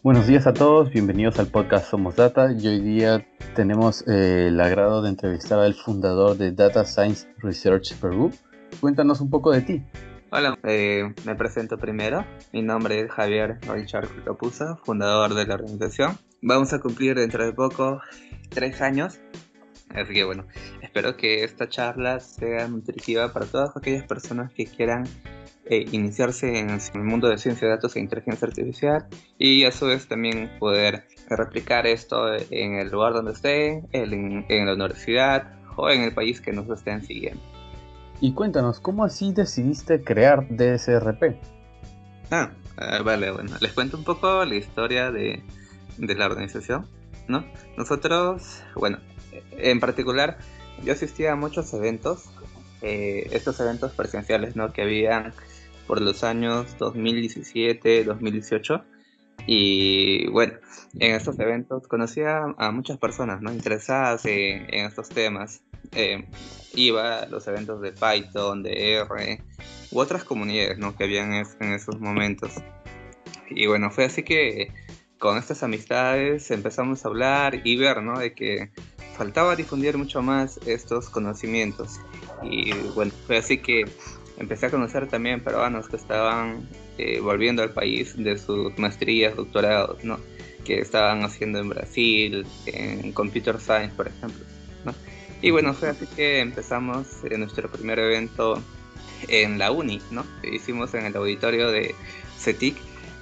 Buenos días a todos, bienvenidos al podcast Somos Data y hoy día tenemos eh, el agrado de entrevistar al fundador de Data Science Research Perú. Cuéntanos un poco de ti. Hola, eh, me presento primero. Mi nombre es Javier Richard Capuza, fundador de la organización. Vamos a cumplir dentro de poco tres años. Así que bueno, espero que esta charla sea nutritiva para todas aquellas personas que quieran eh, iniciarse en el mundo de ciencia de datos e inteligencia artificial y a su vez también poder replicar esto en el lugar donde estén, en, en la universidad o en el país que nos estén siguiendo. Y cuéntanos, ¿cómo así decidiste crear DSRP? Ah, ah, vale, bueno, les cuento un poco la historia de, de la organización, ¿no? Nosotros, bueno, en particular, yo asistía a muchos eventos, eh, estos eventos presenciales, ¿no? Que habían por los años 2017, 2018. Y bueno, en estos eventos conocía a muchas personas ¿no? interesadas en, estos temas. Eh, iba a los eventos de Python, de R u otras comunidades ¿no? que habían en esos momentos. Y bueno, fue así que con estas amistades empezamos a hablar y ver ¿no? de que faltaba difundir mucho más estos conocimientos. Y bueno, fue así que empecé a conocer también peruanos que estaban eh, volviendo al país de sus maestrías, doctorados, ¿no? Que estaban haciendo en Brasil, en Computer Science, por ejemplo, ¿no? Y bueno, fue así que empezamos en nuestro primer evento en la uni, ¿no? Que hicimos en el auditorio de CETIC.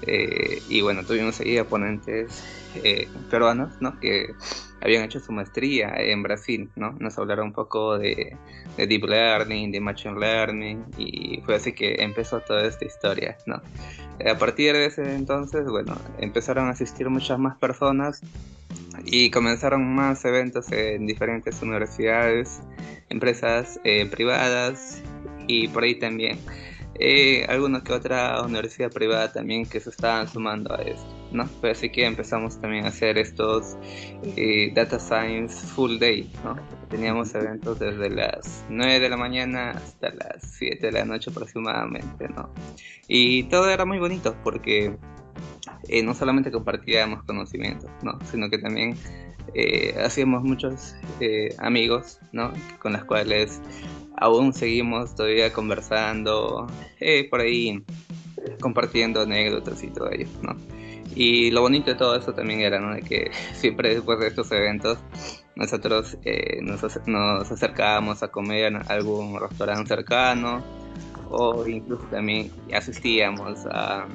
Eh, y bueno, tuvimos ahí ponentes eh, peruanos, ¿no? Que habían hecho su maestría en Brasil, ¿no? Nos hablaron un poco de, Deep Learning, de Machine Learning, y fue así que empezó toda esta historia, ¿no? A partir de ese entonces, bueno, empezaron a asistir muchas más personas y comenzaron más eventos en diferentes universidades, empresas eh, privadas y por ahí también eh, alguna que otra universidad privada también que se estaban sumando a esto, ¿no? Pues así que empezamos también a hacer estos eh, Data Science Full Day, ¿no? Teníamos eventos desde las 9 de la mañana hasta las 7 de la noche aproximadamente, ¿no? Y todo era muy bonito porque eh, no solamente compartíamos conocimientos, ¿no? Sino que también eh, hacíamos muchos amigos, ¿no? Con las cuales aún seguimos todavía conversando, eh, por ahí compartiendo anécdotas y todo ello, ¿no? Y lo bonito de todo eso también era, ¿no? De que siempre después de estos eventos nosotros eh, nos, nos acercábamos a comer en algún restaurante cercano o incluso también asistíamos a,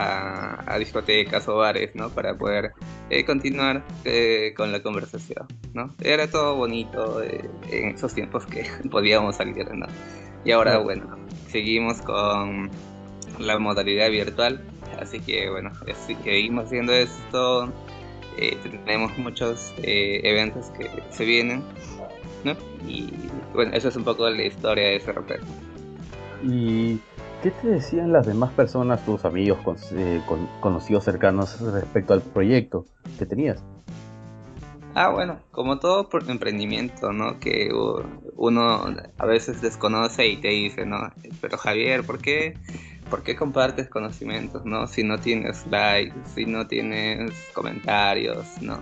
a, discotecas o bares, ¿no? Para poder eh, continuar eh, con la conversación, ¿no? Era todo bonito eh, en esos tiempos que podíamos salir, ¿no? Y ahora, bueno, seguimos con la modalidad virtual, así que, bueno, seguimos haciendo esto, tenemos muchos eventos que se vienen, ¿no? Y, bueno, eso es un poco la historia de SRP. Y ¿Qué te decían las demás personas, tus amigos, eh, conocidos cercanos respecto al proyecto que tenías? Ah, bueno, como todo emprendimiento, ¿no? Que uno a veces desconoce y te dice, ¿no? Pero Javier, ¿por qué, ¿por qué compartes conocimientos, ¿no? Si no tienes likes, si no tienes comentarios, ¿no?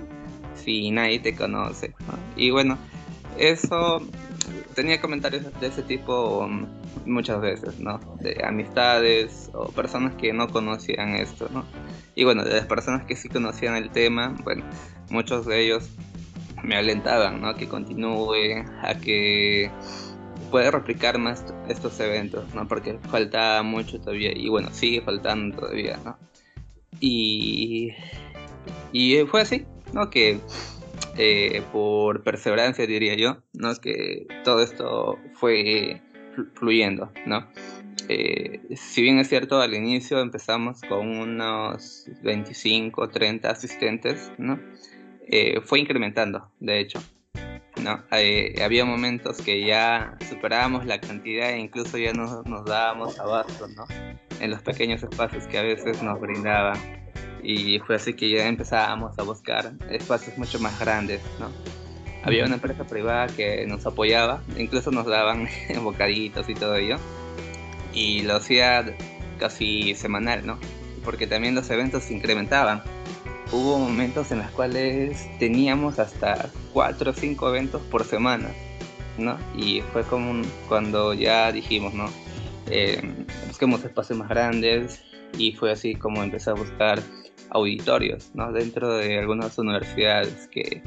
Si nadie te conoce, ¿no? Y bueno, eso tenía comentarios de ese tipo um, muchas veces, ¿no? De amistades o personas que no conocían esto, ¿no? Y bueno, de las personas que sí conocían el tema, bueno, muchos de ellos me alentaban, ¿no? A que continúe, a que pueda replicar más estos eventos, ¿no? Porque falta mucho todavía y bueno, sigue faltando todavía, ¿no? Y, y fue así, ¿no? Que eh, por perseverancia diría yo, ¿no? Que todo esto fue fluyendo, ¿no? Eh, si bien es cierto, al inicio empezamos con unos 25, 30 asistentes, ¿no? Eh, fue incrementando, de hecho. ¿no? había momentos que ya superábamos la cantidad e incluso ya nos, nos dábamos abasto, ¿no? En los pequeños espacios que a veces nos brindaban y fue así que ya empezábamos a buscar espacios mucho más grandes, ¿no? Había una empresa privada que nos apoyaba, incluso nos daban bocaditos y todo ello, y lo hacía casi semanal, ¿no? porque también los eventos se incrementaban. Hubo momentos en los cuales teníamos hasta 4 o 5 eventos por semana, ¿no? Y fue como cuando ya dijimos, ¿no? Eh, busquemos espacios más grandes y fue así como empecé a buscar auditorios, ¿no? Dentro de algunas universidades que,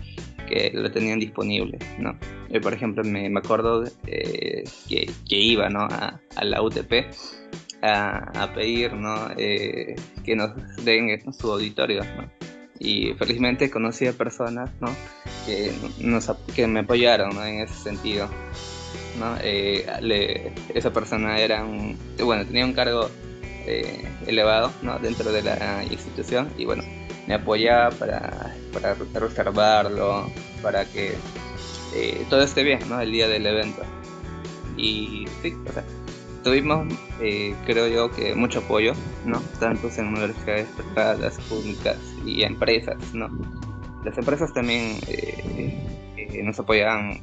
que lo tenían disponible, ¿no? Yo, por ejemplo, me, me acuerdo eh, que, que, iba, ¿no? A, a la UTP a, a pedir, ¿no? Eh, que nos den su auditorio, ¿no? Y felizmente conocí a personas, ¿no? Que, nos, que me apoyaron, ¿no? En ese sentido, ¿no? Eh, esa persona era un, bueno, tenía un cargo eh, elevado ¿no? dentro de la institución y bueno, me apoyaba para, para reservarlo, para que eh, todo esté bien ¿no? el día del evento. Y sí, o sea, tuvimos, eh, creo yo, que mucho apoyo, ¿no? Tanto en universidades privadas, públicas y empresas, ¿no? Las empresas también nos apoyaban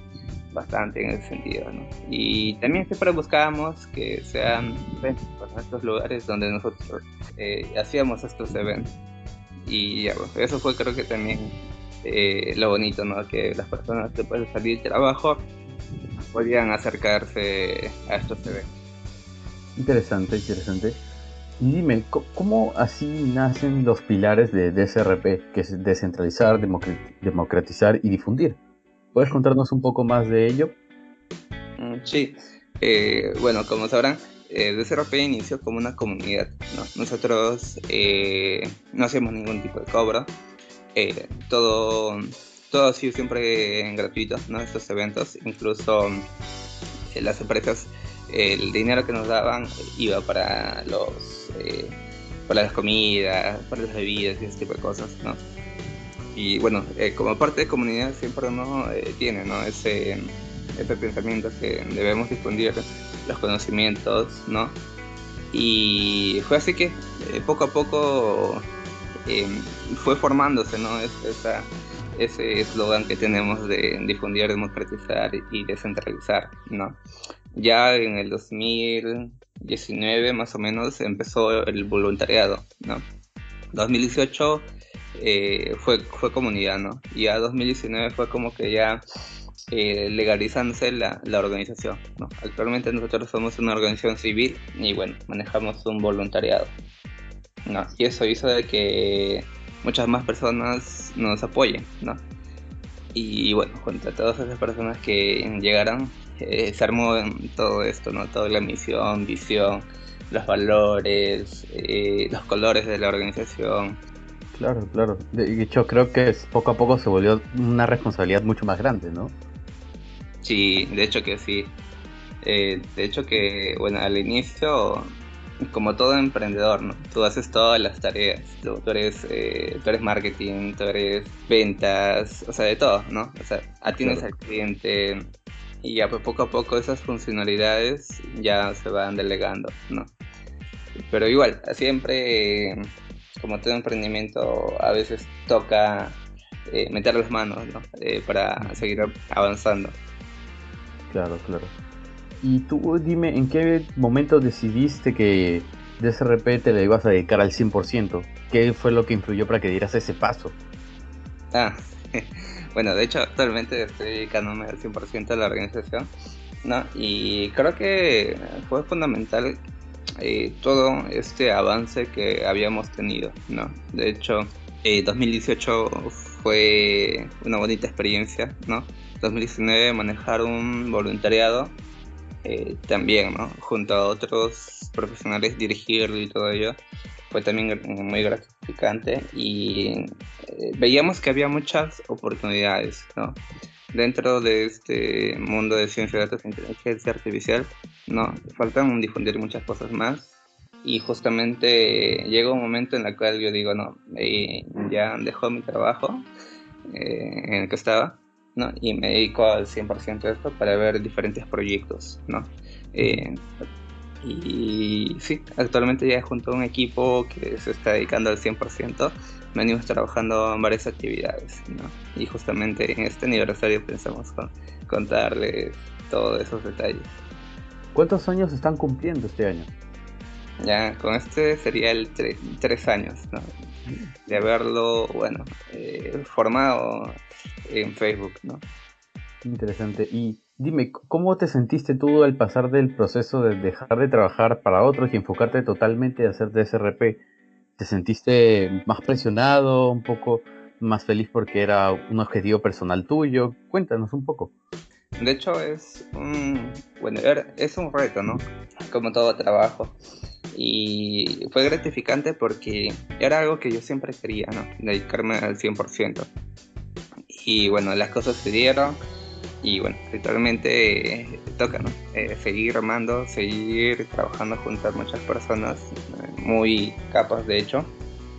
bastante en ese sentido. Y también siempre buscábamos que sean eventos, estos lugares donde nosotros eh, hacíamos estos eventos. Y pues, eso fue creo que también eh, lo bonito, ¿no? Que las personas después de salir de trabajo podían acercarse a estos eventos. Interesante, interesante. Y dime, ¿cómo así nacen los pilares de DSRP, que es descentralizar, democratizar y difundir? ¿Puedes contarnos un poco más de ello? Mm, sí, eh, bueno, como sabrán, eh, DSRP inició como una comunidad. Nosotros eh, no hacemos ningún tipo de cobro. Eh, todo, todo ha sido siempre gratuito, ¿no? estos eventos. Incluso las empresas, el dinero que nos daban iba para los para las comidas, para las bebidas y ese tipo de cosas. ¿no? Y bueno, eh, como parte de comunidad siempre uno eh, tiene ¿no? ese, ese pensamiento que debemos difundir los conocimientos, ¿no? Y fue así que eh, poco a poco fue formándose, ¿no? esa, ese eslogan que tenemos de difundir, democratizar y descentralizar, ¿no? Ya en el 2019 más o menos empezó el voluntariado, ¿no? 2018 eh, fue, fue comunidad, ¿no? Y a 2019 fue como que ya eh, legalizándose la, la, organización. Actualmente nosotros somos una organización civil y bueno, manejamos un voluntariado, ¿no? Y eso hizo de que muchas más personas nos apoyen, ¿no? Y, bueno, contra todas esas personas que llegaron, eh, se armó todo esto, ¿no? Toda la misión, visión, los valores, eh, los colores de la organización, Claro, claro. De hecho, creo que poco a poco se volvió una responsabilidad mucho más grande, ¿no? Sí, de hecho que sí. Eh, de hecho que, bueno, al inicio, como todo emprendedor, ¿no? Tú haces todas las tareas. Tú, eres, eh, tú eres marketing, tú eres ventas, o sea, de todo, ¿no? O sea, atiendes al cliente y ya pues, poco a poco esas funcionalidades ya se van delegando, ¿no? Pero igual, siempre como todo emprendimiento, a veces toca eh, meter las manos ¿no? Eh, para seguir avanzando. Claro, claro. Y tú dime, ¿en qué momento decidiste que DSRP te le ibas a dedicar al 100%? ¿Qué fue lo que influyó para que dieras ese paso? Ah, bueno, de hecho actualmente estoy dedicándome al 100% a la organización, ¿no? Y creo que fue fundamental eh, todo este avance que habíamos tenido, ¿no? De hecho, 2018 eh, fue una bonita experiencia, ¿no? 2019 manejar un voluntariado eh, también, ¿no? Junto a otros profesionales dirigirlo y todo ello fue también muy gratificante y veíamos que había muchas oportunidades, ¿no? dentro de este mundo de ciencia de datos e inteligencia artificial, no, faltan difundir muchas cosas más. Y justamente llega un momento en el cual yo digo, no, ya dejó mi trabajo eh, en el que estaba, ¿no? Y me dedico al 100% a esto para ver diferentes proyectos, ¿no? Eh, y sí, actualmente ya junto a un equipo que se está dedicando al 100% venimos trabajando en varias actividades, ¿no? Y justamente en este aniversario pensamos contarles todos esos detalles. ¿Cuántos años están cumpliendo este año? Ya con este sería el tres años, ¿no? De haberlo, bueno, eh, formado en Facebook, ¿no? Interesante. Y dime, ¿cómo te sentiste tú al pasar del proceso de dejar de trabajar para otros y enfocarte totalmente a hacer DSRP? ¿Te sentiste más presionado, un poco más feliz porque era un objetivo personal tuyo? Cuéntanos un poco. De hecho, es un, bueno, es un reto, ¿no? Como todo trabajo. Y fue gratificante porque era algo que yo siempre quería, ¿no? Dedicarme al 100%. Y bueno, las cosas se dieron. Y bueno, actualmente eh, toca, ¿no? Eh, seguir remando, seguir trabajando junto a muchas personas eh, muy capas, de hecho.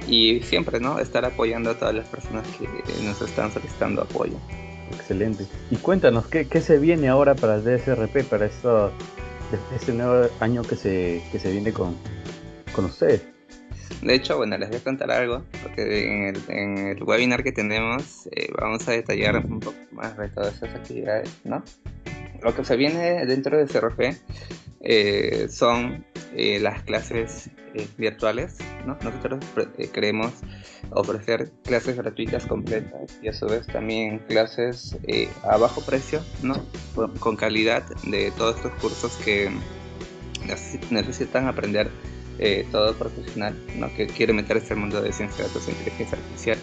Y siempre, ¿no? Estar apoyando a todas las personas que nos están solicitando apoyo. Excelente. Y cuéntanos, ¿qué, qué se viene ahora para el DSRP, para esto, este nuevo año que se, que se viene con, con ustedes? De hecho, bueno, les voy a contar algo, porque en el, en el webinar que tenemos eh, vamos a detallar un poco más de todas esas actividades, ¿no? Lo que se viene dentro de CRP eh, son eh, las clases virtuales, ¿no? Nosotros queremos ofrecer clases gratuitas completas y a su vez también clases a bajo precio, ¿no? Con, calidad de todos estos cursos que necesitan aprender eh, todo profesional ¿no? que quiere meterse al mundo de ciencia de datos e inteligencia artificial,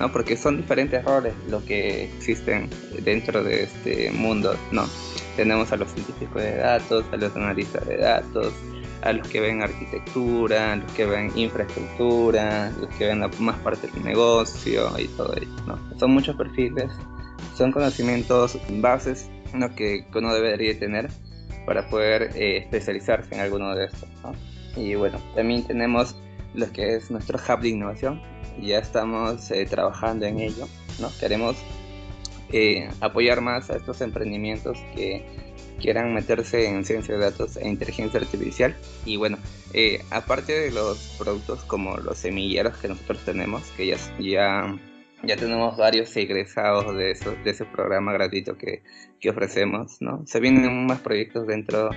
¿no? porque son diferentes roles los que existen dentro de este mundo. ¿no? Tenemos a los científicos de datos, a los analistas de datos, a los que ven arquitectura, a los que ven infraestructura, los que ven más parte del negocio y todo ello. ¿no? Son muchos perfiles, son conocimientos bases ¿no? que uno debería tener para poder eh, especializarse en alguno de estos. ¿no? Y bueno, también tenemos lo que es nuestro hub de innovación. Ya estamos eh, trabajando en ello, ¿no? Queremos eh, apoyar más a estos emprendimientos que quieran meterse en ciencia de datos e inteligencia artificial. Y bueno, eh, aparte de los productos como los semilleros que nosotros tenemos, que ya, ya, ya tenemos varios egresados de, eso, de ese programa gratuito que, que ofrecemos, ¿no? Se vienen más proyectos dentro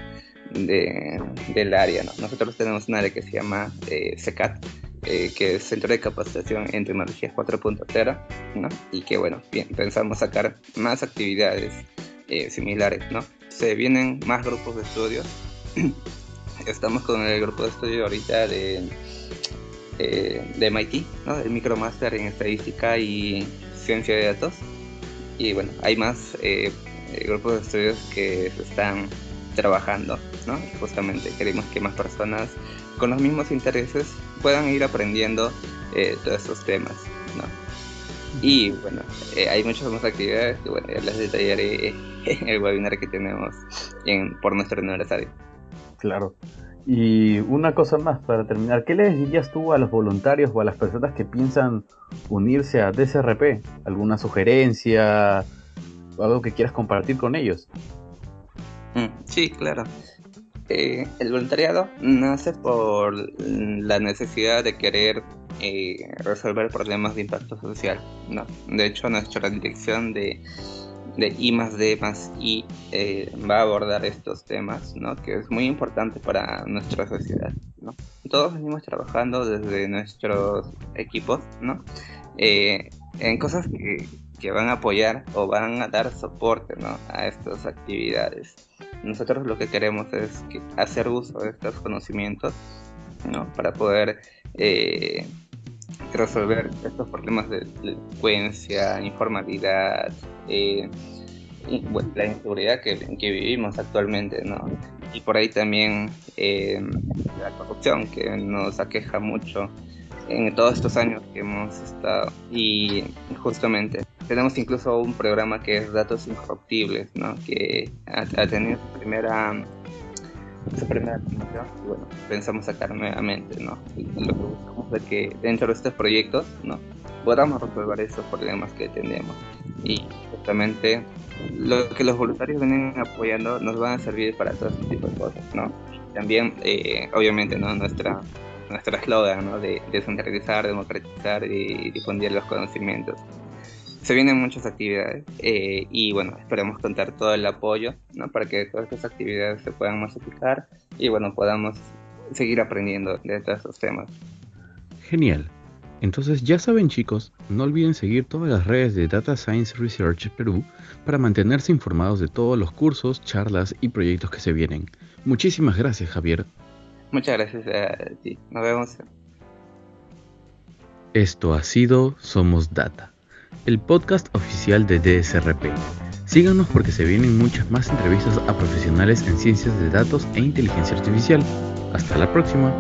de, del área. ¿no? Nosotros tenemos un área que se llama eh, CECAT, eh, que es Centro de Capacitación en Tecnologías 4.0, ¿no? y que bueno, bien, pensamos sacar más actividades eh, similares. ¿no? Se vienen más grupos de estudios. Estamos con el grupo de estudio ahorita de, de MIT, el Micromaster en Estadística y Ciencia de Datos. Y bueno, hay más grupos de estudios que se están trabajando, ¿no? Justamente queremos que más personas con los mismos intereses puedan ir aprendiendo eh, todos estos temas. Y bueno, eh, hay muchas más actividades que bueno, ya les detallaré en el webinar que tenemos en, por nuestro aniversario. Claro. Y una cosa más para terminar, ¿qué les dirías tú a los voluntarios o a las personas que piensan unirse a DSRP? ¿Alguna sugerencia? o ¿Algo que quieras compartir con ellos? Mm, sí, claro. Eh, el voluntariado nace por la necesidad de querer eh, resolver problemas de impacto social. ¿no? De hecho, nuestra dirección de, de I más D más I eh, va a abordar estos temas, ¿no? que es muy importante para nuestra sociedad. ¿no? Todos venimos trabajando desde nuestros equipos ¿no? en cosas que, que van a apoyar o van a dar soporte ¿no? a estas actividades. Nosotros lo que queremos es hacer uso de estos conocimientos ¿no? para poder eh, resolver estos problemas de delincuencia, informalidad, eh, y, la inseguridad que, que, vivimos actualmente, ¿no? Y por ahí también eh, la corrupción que nos aqueja mucho en todos estos años que hemos estado. Y justamente tenemos incluso un programa que es Datos Incorruptibles, ¿no? que ha, tenido su primera, su primera y bueno, pensamos sacar nuevamente. ¿no? Y lo que buscamos es que dentro de estos proyectos ¿no? podamos resolver esos problemas que tenemos. Y justamente lo que los voluntarios vienen apoyando nos van a servir para todo este tipo de cosas. ¿no? También, eh, obviamente, ¿no? nuestra nuestro eslogan ¿no? de descentralizar, democratizar y difundir los conocimientos. Se vienen muchas actividades eh, y bueno, esperemos contar todo el apoyo ¿no? para que todas estas actividades se puedan masificar y bueno, podamos seguir aprendiendo de todos estos temas. Genial. Entonces ya saben chicos, no olviden seguir todas las redes de Data Science Research Perú para mantenerse informados de todos los cursos, charlas y proyectos que se vienen. Muchísimas gracias Javier. Muchas gracias a ti. Nos vemos. Esto ha sido Somos Data, el podcast oficial de DSRP. Síganos porque se vienen muchas más entrevistas a profesionales en ciencias de datos e inteligencia artificial. Hasta la próxima.